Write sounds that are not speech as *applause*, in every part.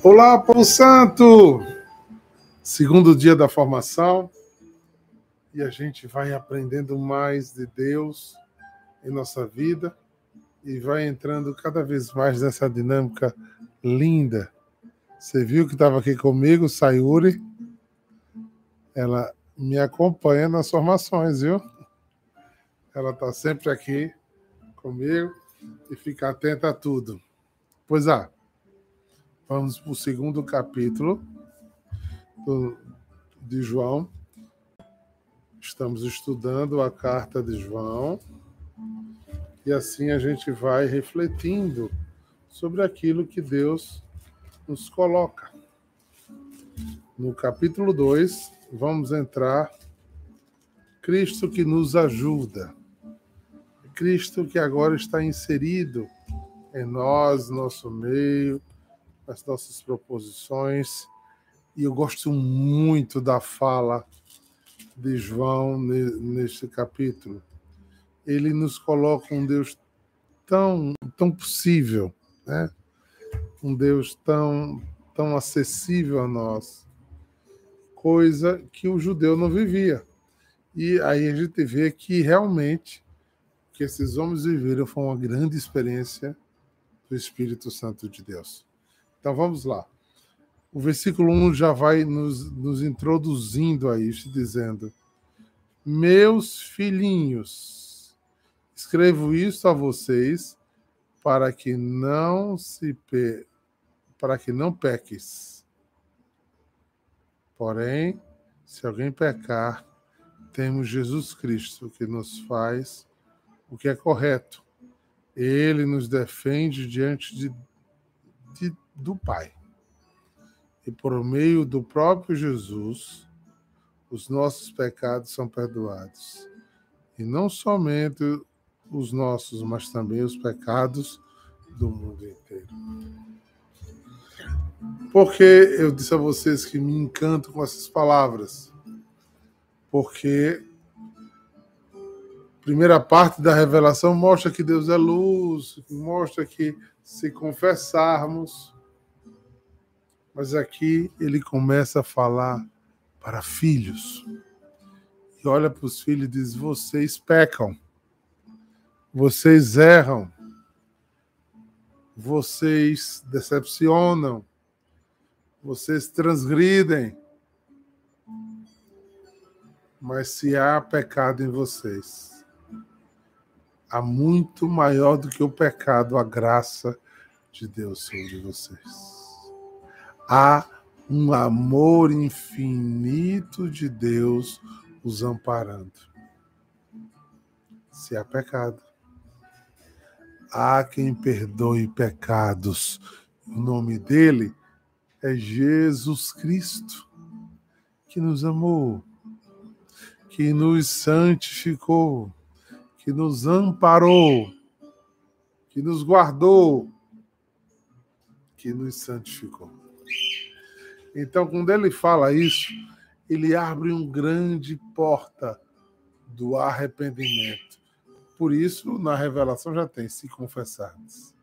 Olá, povo santo! Segundo dia da formação e a gente vai aprendendo mais de Deus em nossa vida e vai entrando cada vez mais nessa dinâmica linda. Você viu que estava aqui comigo, Sayuri? Ela me acompanha nas formações, viu? Ela está sempre aqui comigo e fica atenta a tudo. Pois é. Vamos para o segundo capítulo do, de João. Estamos estudando a carta de João e assim a gente vai refletindo sobre aquilo que Deus nos coloca. No capítulo 2, vamos entrar Cristo que nos ajuda. Cristo que agora está inserido em nós, nosso meio, as nossas proposições. E eu gosto muito da fala de João neste capítulo. Ele nos coloca um Deus tão, tão possível, né? um Deus tão, tão acessível a nós, coisa que o judeu não vivia. E aí a gente vê que realmente o que esses homens viveram foi uma grande experiência do Espírito Santo de Deus. Então vamos lá. O versículo 1 já vai nos, nos introduzindo a isso, dizendo: Meus filhinhos, escrevo isso a vocês para que não se pe... para que não peques. Porém, se alguém pecar, temos Jesus Cristo que nos faz o que é correto. Ele nos defende diante de do Pai. E por meio do próprio Jesus, os nossos pecados são perdoados. E não somente os nossos, mas também os pecados do mundo inteiro. Porque eu disse a vocês que me encanto com essas palavras. Porque a primeira parte da revelação mostra que Deus é luz, mostra que se confessarmos, mas aqui ele começa a falar para filhos. E olha para os filhos e diz: vocês pecam, vocês erram, vocês decepcionam, vocês transgridem. Mas se há pecado em vocês, há muito maior do que o pecado, a graça de Deus sobre vocês há um amor infinito de Deus os amparando. Se há pecado, há quem perdoe pecados. O nome dele é Jesus Cristo, que nos amou, que nos santificou, que nos amparou, que nos guardou, que nos santificou. Então, quando ele fala isso, ele abre um grande porta do arrependimento. Por isso, na revelação já tem se confessares,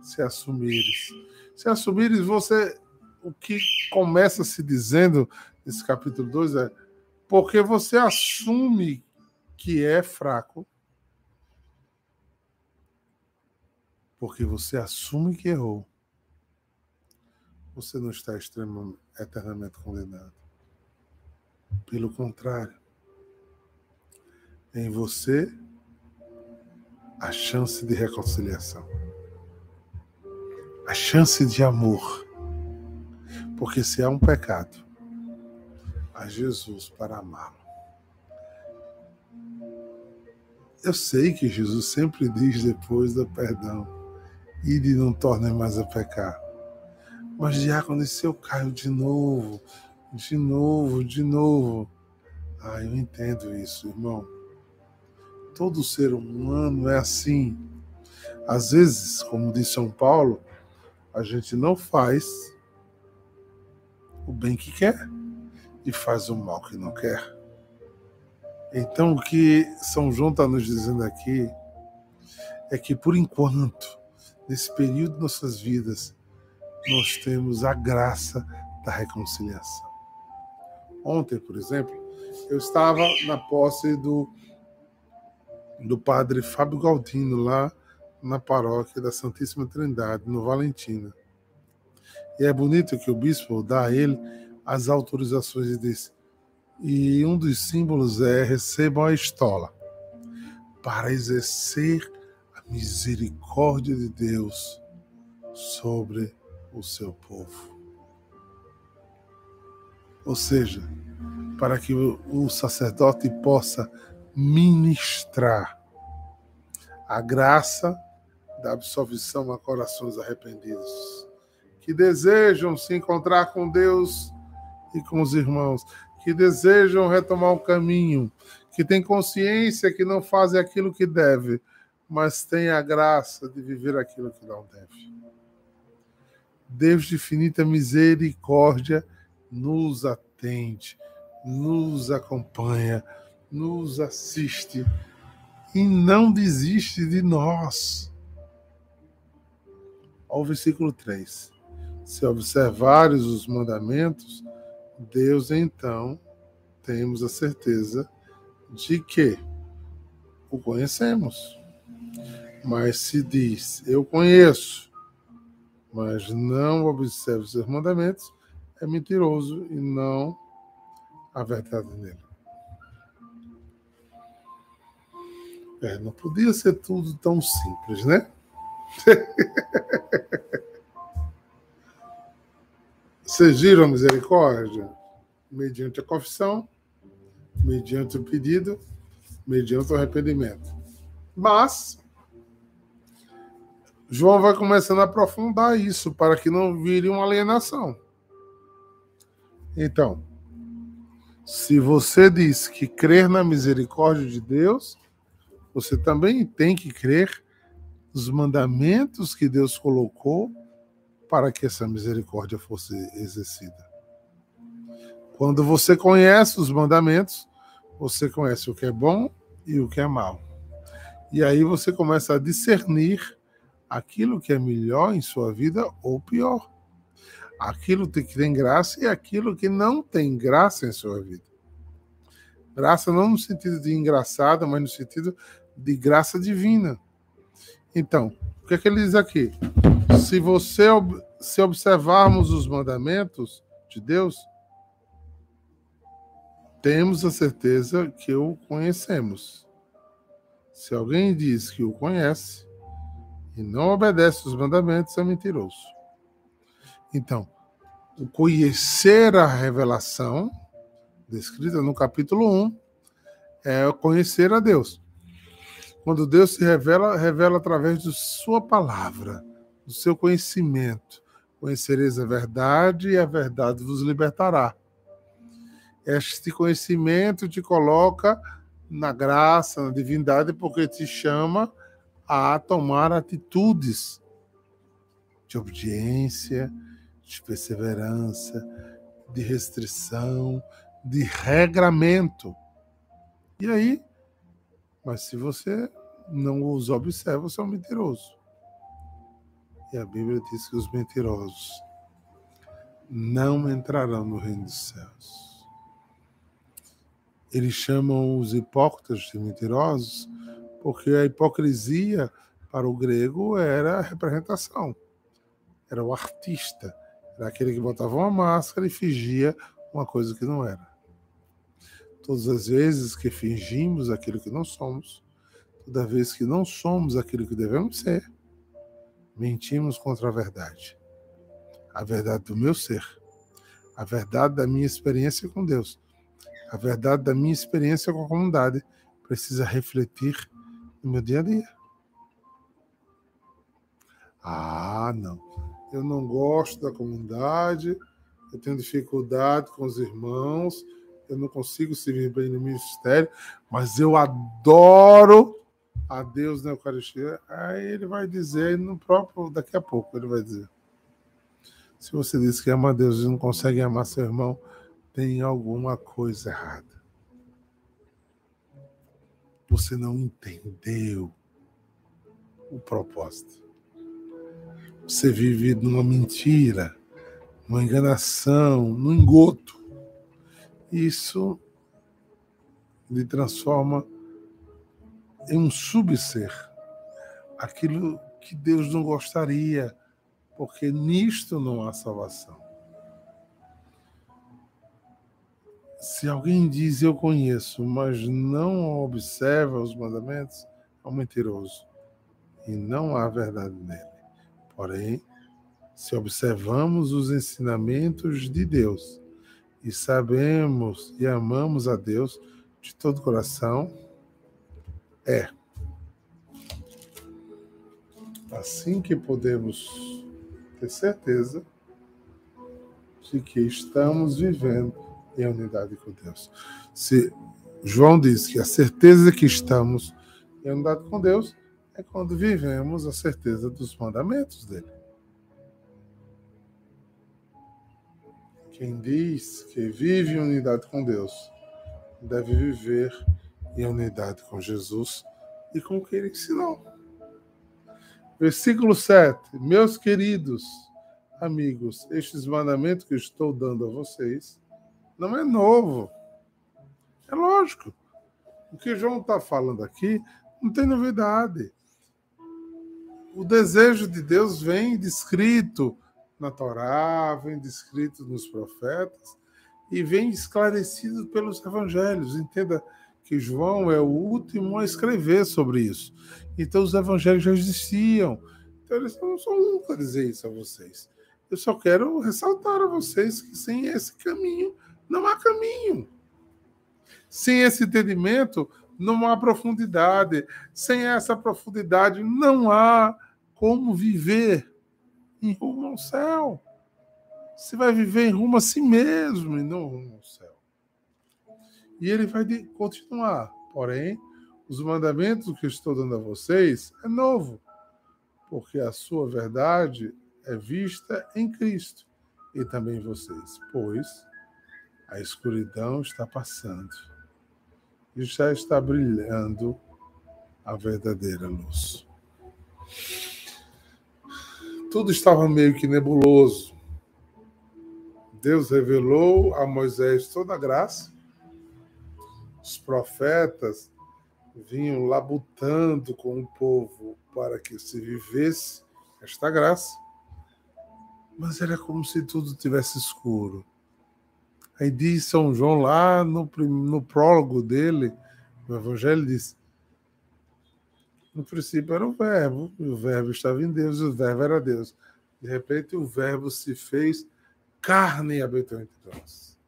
se assumires. Se assumires, você o que começa se dizendo nesse capítulo 2 é porque você assume que é fraco, porque você assume que errou, você não está eternamente condenado. Pelo contrário, em você a chance de reconciliação, a chance de amor. Porque se há um pecado, há Jesus para amá-lo. Eu sei que Jesus sempre diz depois do perdão, e de não torne mais a pecar. Mas, diácono, e se eu caio de novo, de novo, de novo? Ah, eu entendo isso, irmão. Todo ser humano é assim. Às vezes, como diz São Paulo, a gente não faz o bem que quer e faz o mal que não quer. Então, o que São João está nos dizendo aqui é que, por enquanto, nesse período de nossas vidas, nós temos a graça da reconciliação. Ontem, por exemplo, eu estava na posse do, do padre Fábio Galdino, lá na paróquia da Santíssima Trindade, no Valentina. E é bonito que o bispo dá a ele as autorizações e diz: e um dos símbolos é recebam a estola para exercer a misericórdia de Deus sobre o seu povo. Ou seja, para que o sacerdote possa ministrar a graça da absolvição a corações arrependidos, que desejam se encontrar com Deus e com os irmãos, que desejam retomar o caminho, que têm consciência que não fazem aquilo que deve, mas têm a graça de viver aquilo que não deve. Deus de infinita misericórdia nos atende, nos acompanha, nos assiste e não desiste de nós. Ao versículo 3. Se observares os mandamentos, Deus então temos a certeza de que o conhecemos. Mas se diz, eu conheço, mas não observa os seus mandamentos, é mentiroso e não a verdade nele. É, não podia ser tudo tão simples, né? *laughs* Vocês viram a misericórdia? Mediante a confissão, mediante o pedido, mediante o arrependimento. Mas, João vai começando a aprofundar isso para que não vire uma alienação. Então, se você diz que crer na misericórdia de Deus, você também tem que crer nos mandamentos que Deus colocou para que essa misericórdia fosse exercida. Quando você conhece os mandamentos, você conhece o que é bom e o que é mal. E aí você começa a discernir aquilo que é melhor em sua vida ou pior. Aquilo que tem graça e aquilo que não tem graça em sua vida. Graça não no sentido de engraçada, mas no sentido de graça divina. Então, o que é que ele diz aqui? se você se observarmos os mandamentos de Deus, temos a certeza que o conhecemos. Se alguém diz que o conhece e não obedece os mandamentos, é mentiroso. Então, o conhecer a revelação, descrita no capítulo 1, é conhecer a Deus. Quando Deus se revela, revela através de Sua palavra do seu conhecimento. Conhecereis a verdade e a verdade vos libertará. Este conhecimento te coloca na graça, na divindade, porque te chama a tomar atitudes de obediência, de perseverança, de restrição, de regramento. E aí, mas se você não os observa, você é um mentiroso. E a Bíblia diz que os mentirosos não entrarão no reino dos céus. Eles chamam os hipócritas de mentirosos porque a hipocrisia para o grego era a representação, era o artista, era aquele que botava uma máscara e fingia uma coisa que não era. Todas as vezes que fingimos aquilo que não somos, toda vez que não somos aquilo que devemos ser, mentimos contra a verdade. A verdade do meu ser. A verdade da minha experiência com Deus. A verdade da minha experiência com a comunidade precisa refletir no meu dia a dia. Ah, não. Eu não gosto da comunidade, eu tenho dificuldade com os irmãos, eu não consigo servir bem no ministério, mas eu adoro a Deus na Eucaristia, aí ele vai dizer no próprio, daqui a pouco ele vai dizer. Se você diz que ama a Deus e não consegue amar seu irmão, tem alguma coisa errada. Você não entendeu o propósito. você vive numa mentira, numa enganação, num engoto. Isso lhe transforma em um subser, aquilo que Deus não gostaria, porque nisto não há salvação. Se alguém diz eu conheço, mas não observa os mandamentos, é um mentiroso e não há verdade nele. Porém, se observamos os ensinamentos de Deus e sabemos e amamos a Deus de todo o coração, é assim que podemos ter certeza de que estamos vivendo em unidade com Deus. Se João diz que a certeza que estamos em unidade com Deus é quando vivemos a certeza dos mandamentos dele. Quem diz que vive em unidade com Deus deve viver em unidade com Jesus e com o que ele ensinou. Versículo 7. Meus queridos amigos, estes mandamentos que estou dando a vocês não é novo. É lógico. O que João está falando aqui não tem novidade. O desejo de Deus vem descrito na Torá, vem descrito nos profetas e vem esclarecido pelos evangelhos. Entenda que João é o último a escrever sobre isso. Então os evangelhos já existiam. Então eles não são para dizer isso a vocês. Eu só quero ressaltar a vocês que sem esse caminho não há caminho. Sem esse entendimento não há profundidade. Sem essa profundidade não há como viver em rumo ao céu. Você vai viver em rumo a si mesmo e não rumo ao céu. E ele vai continuar. Porém, os mandamentos que estou dando a vocês é novo, porque a sua verdade é vista em Cristo e também em vocês, pois a escuridão está passando e já está brilhando a verdadeira luz. Tudo estava meio que nebuloso. Deus revelou a Moisés toda a graça os profetas vinham labutando com o povo para que se vivesse esta graça. Mas era como se tudo tivesse escuro. Aí diz São João lá no, no prólogo dele, no Evangelho, diz: no princípio era o Verbo, e o Verbo estava em Deus, e o Verbo era Deus. De repente, o Verbo se fez carne e habitou entre nós.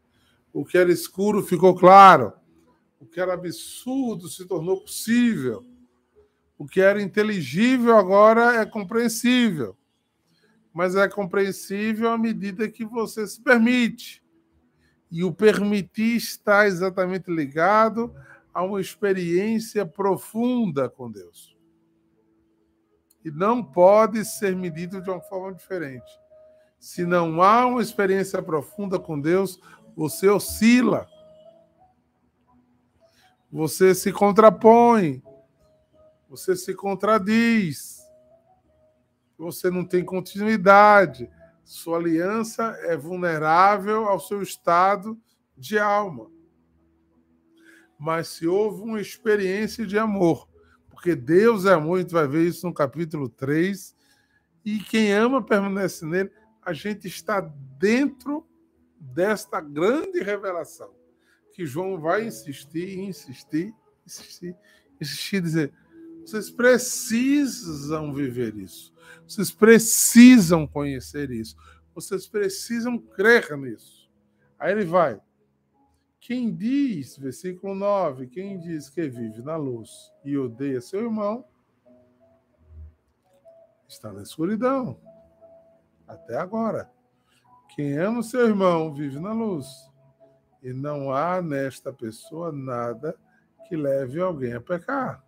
O que era escuro ficou claro. O que era absurdo se tornou possível. O que era inteligível agora é compreensível. Mas é compreensível à medida que você se permite. E o permitir está exatamente ligado a uma experiência profunda com Deus. E não pode ser medido de uma forma diferente. Se não há uma experiência profunda com Deus, você oscila você se contrapõe, você se contradiz, você não tem continuidade, sua aliança é vulnerável ao seu estado de alma. Mas se houve uma experiência de amor, porque Deus é amor, a gente vai ver isso no capítulo 3, e quem ama permanece nele, a gente está dentro desta grande revelação que João vai insistir, insistir, insistir, insistir, dizer: vocês precisam viver isso, vocês precisam conhecer isso, vocês precisam crer nisso. Aí ele vai. Quem diz, versículo 9, quem diz que vive na luz e odeia seu irmão, está na escuridão. Até agora. Quem ama seu irmão vive na luz e não há nesta pessoa nada que leve alguém a pecar.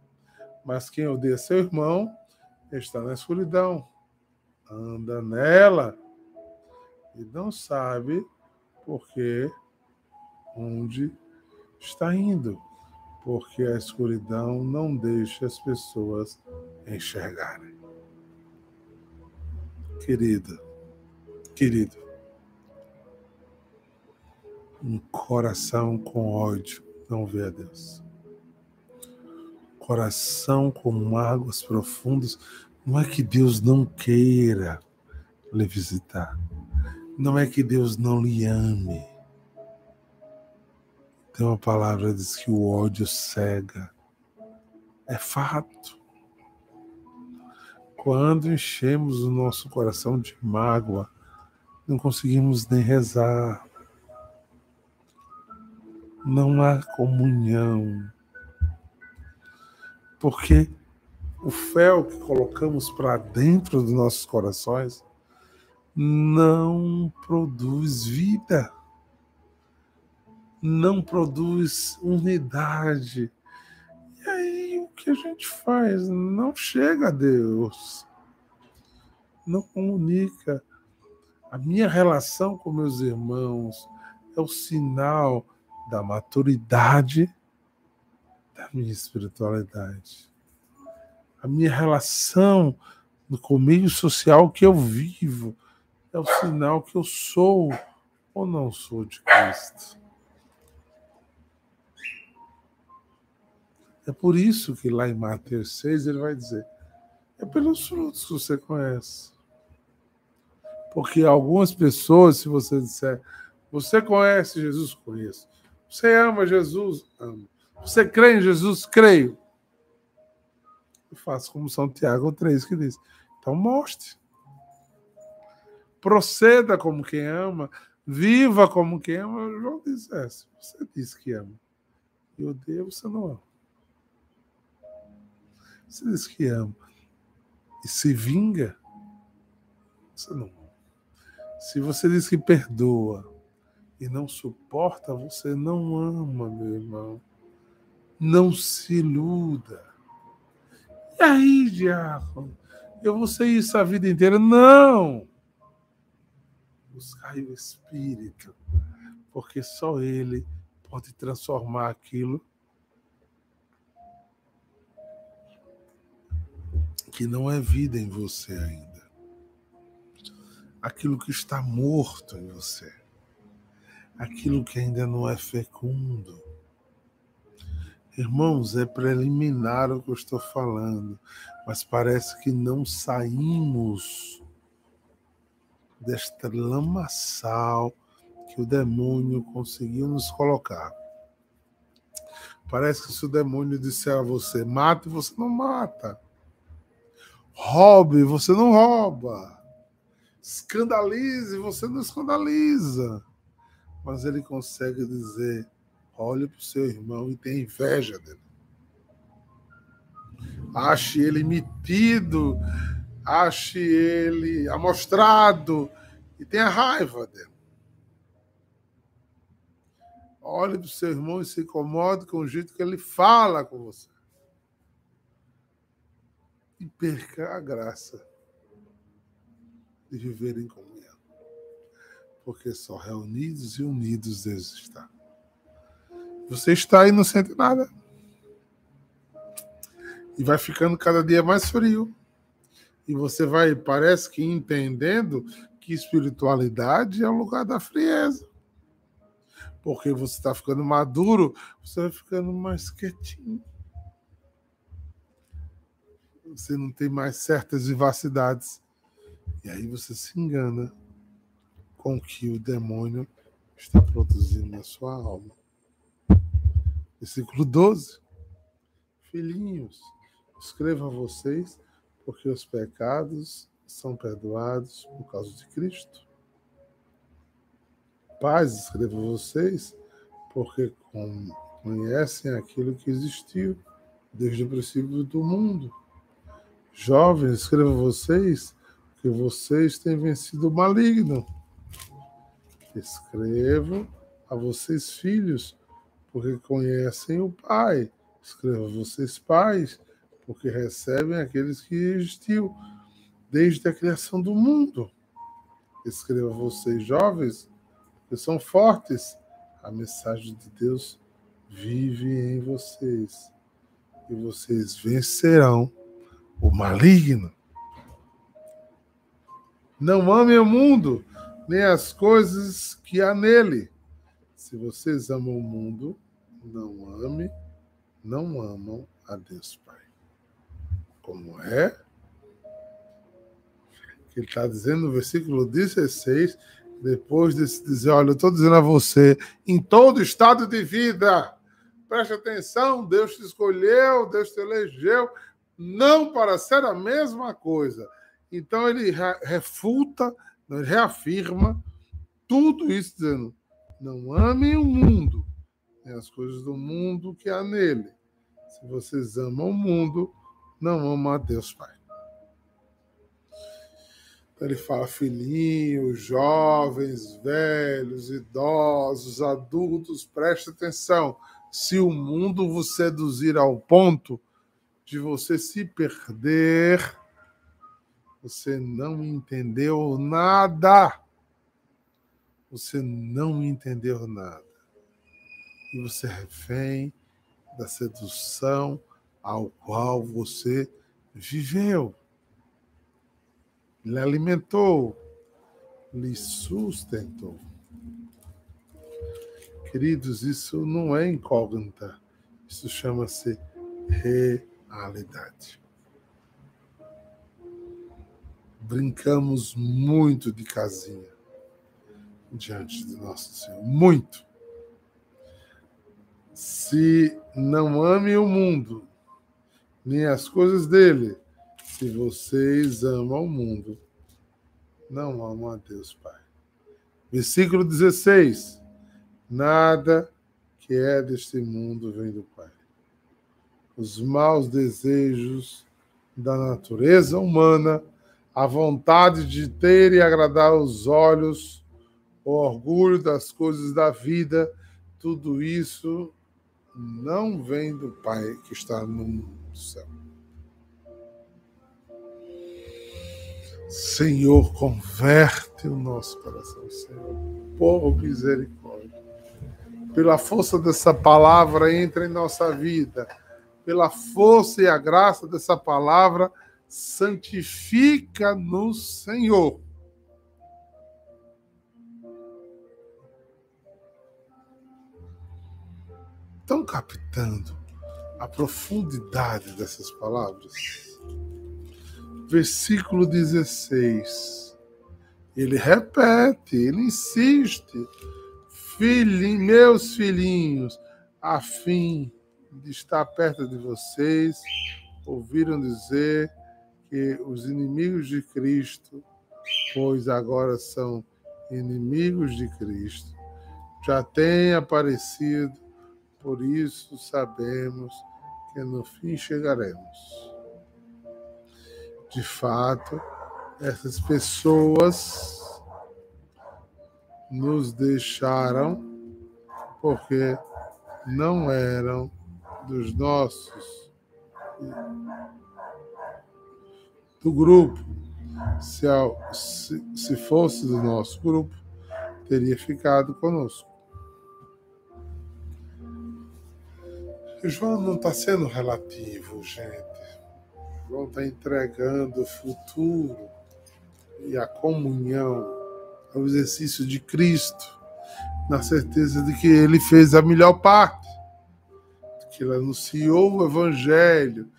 Mas quem odeia seu irmão está na escuridão, anda nela e não sabe porque onde está indo, porque a escuridão não deixa as pessoas enxergarem. Querido, querido, um coração com ódio não vê a Deus. Coração com mágoas profundas, não é que Deus não queira lhe visitar, não é que Deus não lhe ame. Tem uma palavra que diz que o ódio cega. É fato. Quando enchemos o nosso coração de mágoa, não conseguimos nem rezar. Não há comunhão. Porque o fel que colocamos para dentro dos nossos corações não produz vida, não produz unidade, que a gente faz? Não chega a Deus. Não comunica. A minha relação com meus irmãos é o sinal da maturidade da minha espiritualidade. A minha relação com o meio social que eu vivo é o sinal que eu sou ou não sou de Cristo. É por isso que lá em Mateus 6 ele vai dizer: é pelos frutos que você conhece. Porque algumas pessoas, se você disser, você conhece Jesus? Conheço. Você ama Jesus? Amo. Você crê em Jesus? Creio. Eu faço como São Tiago 3 que diz. Então mostre. Proceda como quem ama, viva como quem ama. João diz, é, você diz que ama e odeia, você não ama. Você diz que ama e se vinga, você não ama. Se você diz que perdoa e não suporta, você não ama, meu irmão. Não se iluda. E aí, diácono? Eu vou ser isso a vida inteira? Não! Buscar o Espírito, porque só Ele pode transformar aquilo que não é vida em você ainda. Aquilo que está morto em você. Aquilo que ainda não é fecundo. Irmãos, é preliminar o que eu estou falando, mas parece que não saímos desta lamaçal que o demônio conseguiu nos colocar. Parece que se o demônio disser a você, mate, você não mata. Roube, você não rouba. Escandalize, você não escandaliza. Mas ele consegue dizer: olhe para o seu irmão e tenha inveja dele. Ache ele metido, ache ele amostrado e tenha raiva dele. Olhe para o seu irmão e se incomode com o jeito que ele fala com você e perca a graça de viver em comunhão. Porque só reunidos e unidos Deus está. Você está e não sente nada. E vai ficando cada dia mais frio. E você vai, parece que entendendo que espiritualidade é o lugar da frieza. Porque você está ficando maduro, você vai ficando mais quietinho você não tem mais certas vivacidades. E aí você se engana com o que o demônio está produzindo na sua alma. Versículo 12. Filhinhos, escrevo a vocês porque os pecados são perdoados por causa de Cristo. Pais, escrevo a vocês porque conhecem aquilo que existiu desde o princípio do mundo Jovens, escrevo a vocês que vocês têm vencido o maligno. Escrevo a vocês, filhos, porque conhecem o Pai. Escrevo a vocês, pais, porque recebem aqueles que existiu desde a criação do mundo. Escrevo a vocês, jovens, que são fortes. A mensagem de Deus vive em vocês e vocês vencerão o maligno. Não ame o mundo, nem as coisas que há nele. Se vocês amam o mundo, não ame, não amam a Deus Pai. Como é? Que ele está dizendo no versículo 16, depois de dizer, olha, eu estou dizendo a você, em todo estado de vida, preste atenção, Deus te escolheu, Deus te elegeu, não para ser a mesma coisa. Então ele refuta, ele reafirma tudo isso, dizendo: não amem o mundo, nem as coisas do mundo que há nele. Se vocês amam o mundo, não amam a Deus Pai. Então ele fala filhinhos, jovens, velhos, idosos, adultos, preste atenção. Se o mundo vos seduzir ao ponto de você se perder, você não entendeu nada. Você não entendeu nada. E você refém da sedução ao qual você viveu. Lhe alimentou, lhe sustentou. Queridos, isso não é incógnita. Isso chama-se re realidade. Brincamos muito de casinha diante de nosso Senhor. Muito. Se não ame o mundo, nem as coisas dele, se vocês amam o mundo, não amam a Deus Pai. Versículo 16: Nada que é deste mundo vem do Pai. Os maus desejos da natureza humana, a vontade de ter e agradar os olhos, o orgulho das coisas da vida, tudo isso não vem do Pai que está no céu. Senhor, converte o nosso coração, Senhor, por misericórdia. Pela força dessa palavra, entra em nossa vida pela força e a graça dessa palavra, santifica no Senhor. Estão captando a profundidade dessas palavras? Versículo 16. Ele repete, ele insiste. Filhinhos, meus filhinhos, a fim de estar perto de vocês, ouviram dizer que os inimigos de Cristo, pois agora são inimigos de Cristo, já têm aparecido, por isso sabemos que no fim chegaremos. De fato, essas pessoas nos deixaram porque não eram dos nossos, do grupo, se, se, se fosse do nosso grupo, teria ficado conosco. João não está sendo relativo, gente. João está entregando o futuro e a comunhão ao exercício de Cristo, na certeza de que ele fez a melhor parte que ele anunciou o evangelho,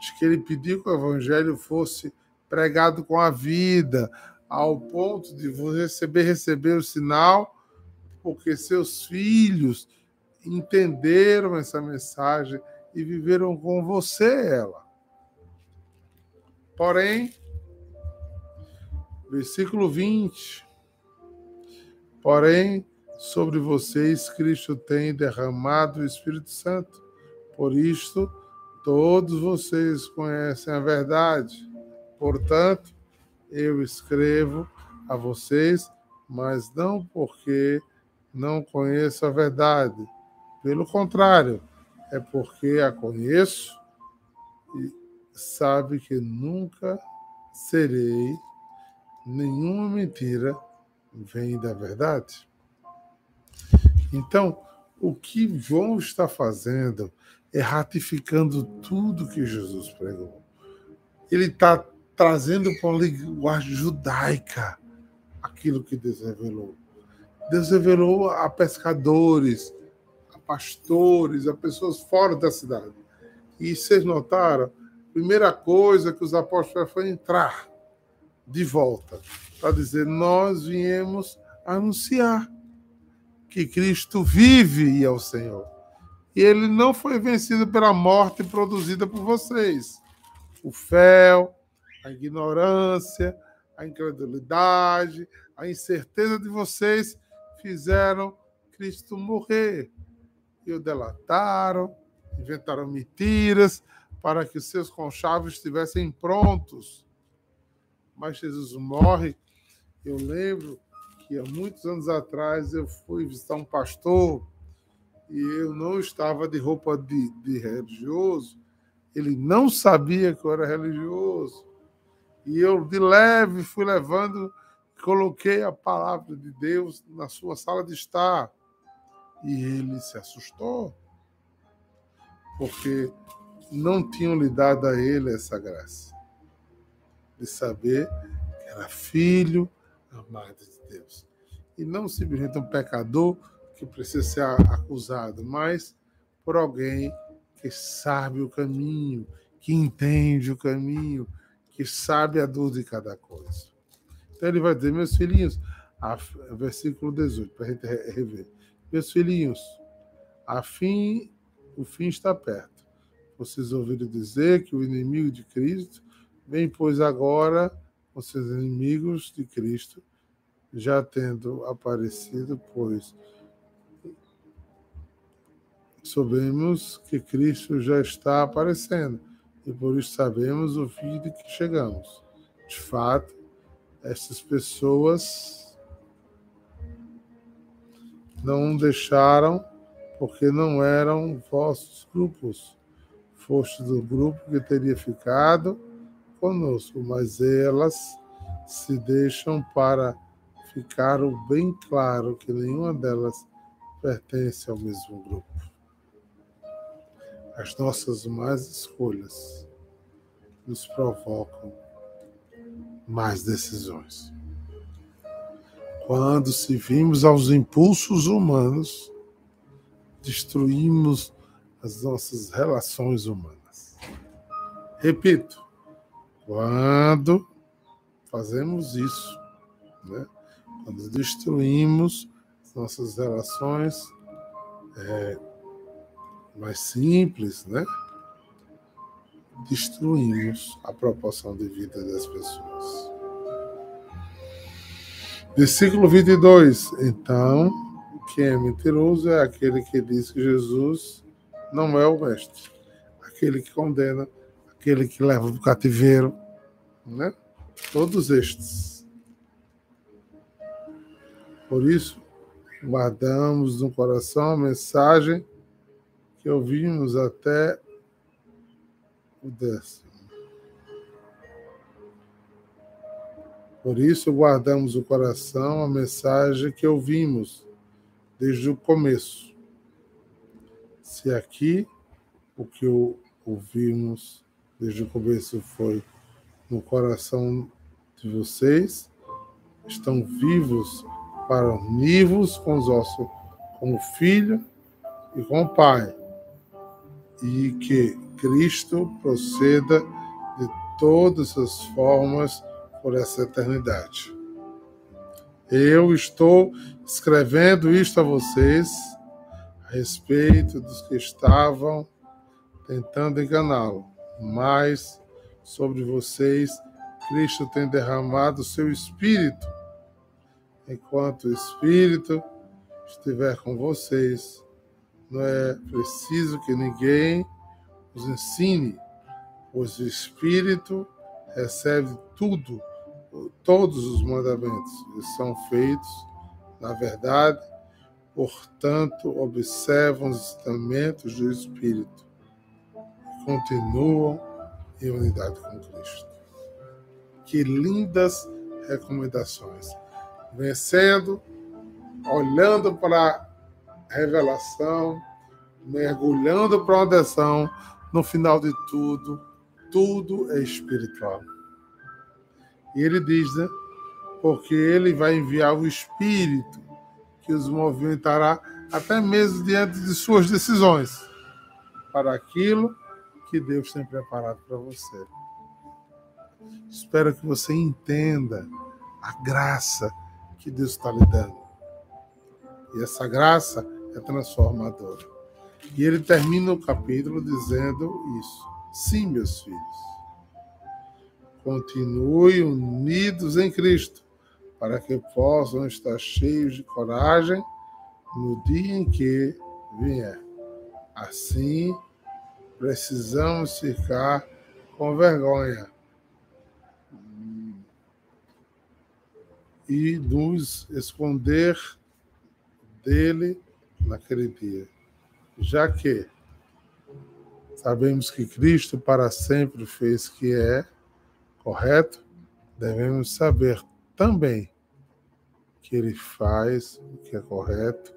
de que ele pediu que o evangelho fosse pregado com a vida, ao ponto de receber, receber o sinal, porque seus filhos entenderam essa mensagem e viveram com você ela. Porém, versículo 20. Porém, sobre vocês Cristo tem derramado o Espírito Santo por isto, todos vocês conhecem a verdade. Portanto, eu escrevo a vocês, mas não porque não conheço a verdade. Pelo contrário, é porque a conheço e sabe que nunca serei nenhuma mentira vem da verdade. Então, o que João está fazendo é ratificando tudo que Jesus pregou. Ele está trazendo para uma linguagem judaica aquilo que Deus revelou. Deus revelou a pescadores, a pastores, a pessoas fora da cidade. E vocês notaram, primeira coisa que os apóstolos foi entrar de volta para dizer: Nós viemos anunciar que Cristo vive e é o Senhor. E ele não foi vencido pela morte produzida por vocês. O fel, a ignorância, a incredulidade, a incerteza de vocês fizeram Cristo morrer. E o delataram, inventaram mentiras para que seus conchavos estivessem prontos. Mas Jesus morre. Eu lembro que há muitos anos atrás eu fui visitar um pastor e eu não estava de roupa de, de religioso. Ele não sabia que eu era religioso. E eu, de leve, fui levando, coloquei a palavra de Deus na sua sala de estar. E ele se assustou, porque não tinham lhe dado a ele essa graça de saber que era filho amado de Deus. E não simplesmente um pecador que precisa ser acusado, mas por alguém que sabe o caminho, que entende o caminho, que sabe a dor de cada coisa. Então ele vai dizer, meus filhinhos, a, versículo 18, para a gente rever. Meus filhinhos, a fim, o fim está perto. Vocês ouviram dizer que o inimigo de Cristo vem, pois agora, seus inimigos de Cristo, já tendo aparecido, pois sabemos que Cristo já está aparecendo e por isso sabemos o fim de que chegamos. De fato, essas pessoas não deixaram porque não eram vossos grupos. Foste do grupo que teria ficado conosco, mas elas se deixam para ficar bem claro que nenhuma delas pertence ao mesmo grupo as nossas más escolhas nos provocam mais decisões. Quando servimos aos impulsos humanos, destruímos as nossas relações humanas. Repito, quando fazemos isso, né? quando destruímos as nossas relações é, mais simples, né? Destruímos a proporção de vida das pessoas. Versículo 22. Então, quem é mentiroso é aquele que diz que Jesus não é o mestre, aquele que condena, aquele que leva para o cativeiro, né? Todos estes. Por isso, guardamos no coração a mensagem que ouvimos até o décimo. Por isso, guardamos o coração a mensagem que ouvimos desde o começo. Se aqui o que ouvimos desde o começo foi no coração de vocês, estão vivos para unir-vos com os ossos, como filho e com o Pai e que Cristo proceda de todas as formas por essa eternidade. Eu estou escrevendo isto a vocês a respeito dos que estavam tentando enganá-lo, mas sobre vocês Cristo tem derramado seu Espírito. Enquanto o Espírito estiver com vocês, não é preciso que ninguém os ensine, pois o Espírito recebe tudo, todos os mandamentos, são feitos na verdade, portanto, observam os ensinamentos do Espírito e continuam em unidade com Cristo. Que lindas recomendações! Vencendo, olhando para revelação, mergulhando para uma direção, no final de tudo, tudo é espiritual. E ele diz, né? Porque ele vai enviar o Espírito que os movimentará até mesmo diante de suas decisões para aquilo que Deus tem preparado para você. Espero que você entenda a graça que Deus está lhe dando. E essa graça é transformadora. E ele termina o capítulo dizendo isso. Sim, meus filhos. Continue unidos em Cristo, para que possam estar cheios de coragem no dia em que vier. Assim, precisamos ficar com vergonha e nos esconder dele naquele dia, já que sabemos que Cristo para sempre fez que é correto, devemos saber também que ele faz o que é correto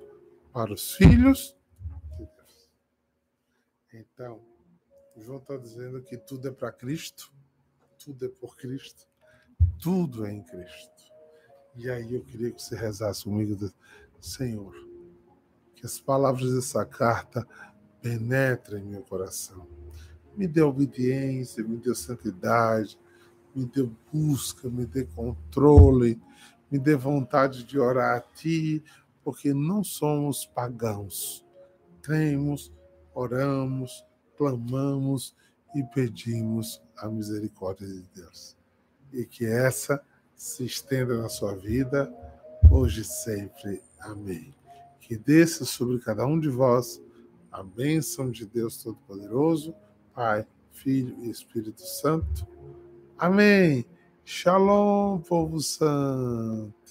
para os filhos de Deus. Então, João está dizendo que tudo é para Cristo, tudo é por Cristo, tudo é em Cristo. E aí eu queria que você rezasse comigo, Senhor, que as palavras dessa carta penetrem em meu coração. Me dê obediência, me dê santidade, me dê busca, me dê controle, me dê vontade de orar a Ti, porque não somos pagãos. Cremos, oramos, clamamos e pedimos a misericórdia de Deus. E que essa se estenda na sua vida, hoje e sempre. Amém. Que desça sobre cada um de vós a bênção de Deus Todo-Poderoso, Pai, Filho e Espírito Santo. Amém. Shalom, povo santo.